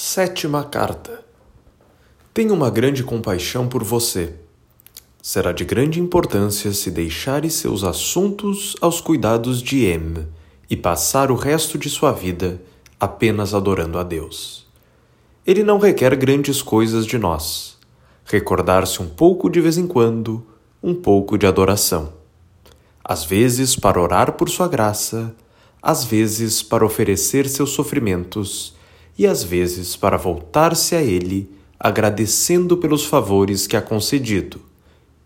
Sétima carta. Tenho uma grande compaixão por você. Será de grande importância se deixares seus assuntos aos cuidados de M e passar o resto de sua vida apenas adorando a Deus. Ele não requer grandes coisas de nós. Recordar-se um pouco de vez em quando, um pouco de adoração. Às vezes para orar por sua graça, às vezes para oferecer seus sofrimentos e às vezes para voltar-se a ele, agradecendo pelos favores que ha concedido,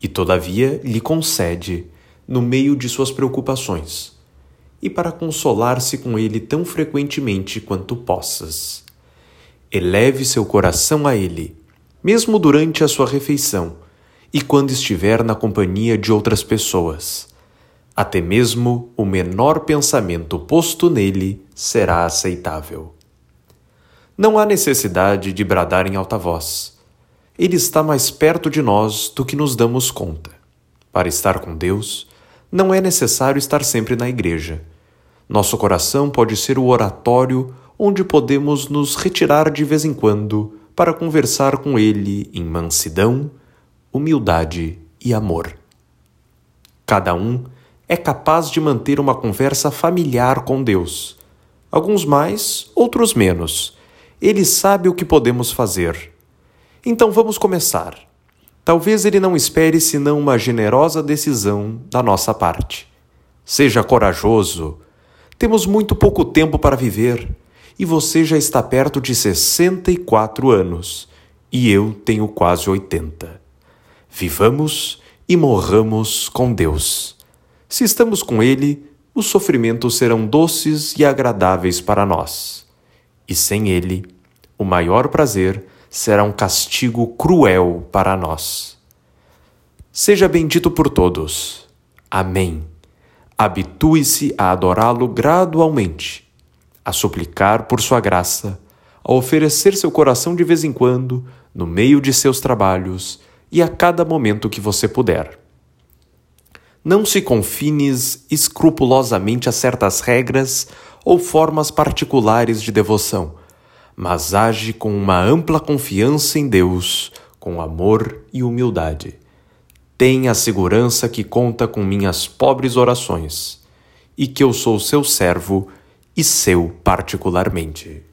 e todavia lhe concede, no meio de suas preocupações, e para consolar-se com ele tão frequentemente quanto possas. Eleve seu coração a ele, mesmo durante a sua refeição e quando estiver na companhia de outras pessoas. Até mesmo o menor pensamento posto nele será aceitável. Não há necessidade de bradar em alta voz. Ele está mais perto de nós do que nos damos conta. Para estar com Deus, não é necessário estar sempre na igreja. Nosso coração pode ser o oratório onde podemos nos retirar de vez em quando para conversar com Ele em mansidão, humildade e amor. Cada um é capaz de manter uma conversa familiar com Deus. Alguns mais, outros menos ele sabe o que podemos fazer. Então vamos começar. Talvez ele não espere senão uma generosa decisão da nossa parte. Seja corajoso. Temos muito pouco tempo para viver e você já está perto de 64 anos e eu tenho quase 80. Vivamos e morramos com Deus. Se estamos com Ele, os sofrimentos serão doces e agradáveis para nós e sem ele, o maior prazer será um castigo cruel para nós. Seja bendito por todos. Amém. Habitue-se a adorá-lo gradualmente, a suplicar por sua graça, a oferecer seu coração de vez em quando, no meio de seus trabalhos e a cada momento que você puder. Não se confines escrupulosamente a certas regras ou formas particulares de devoção, mas age com uma ampla confiança em Deus, com amor e humildade. Tenha a segurança que conta com minhas pobres orações e que eu sou seu servo e seu particularmente.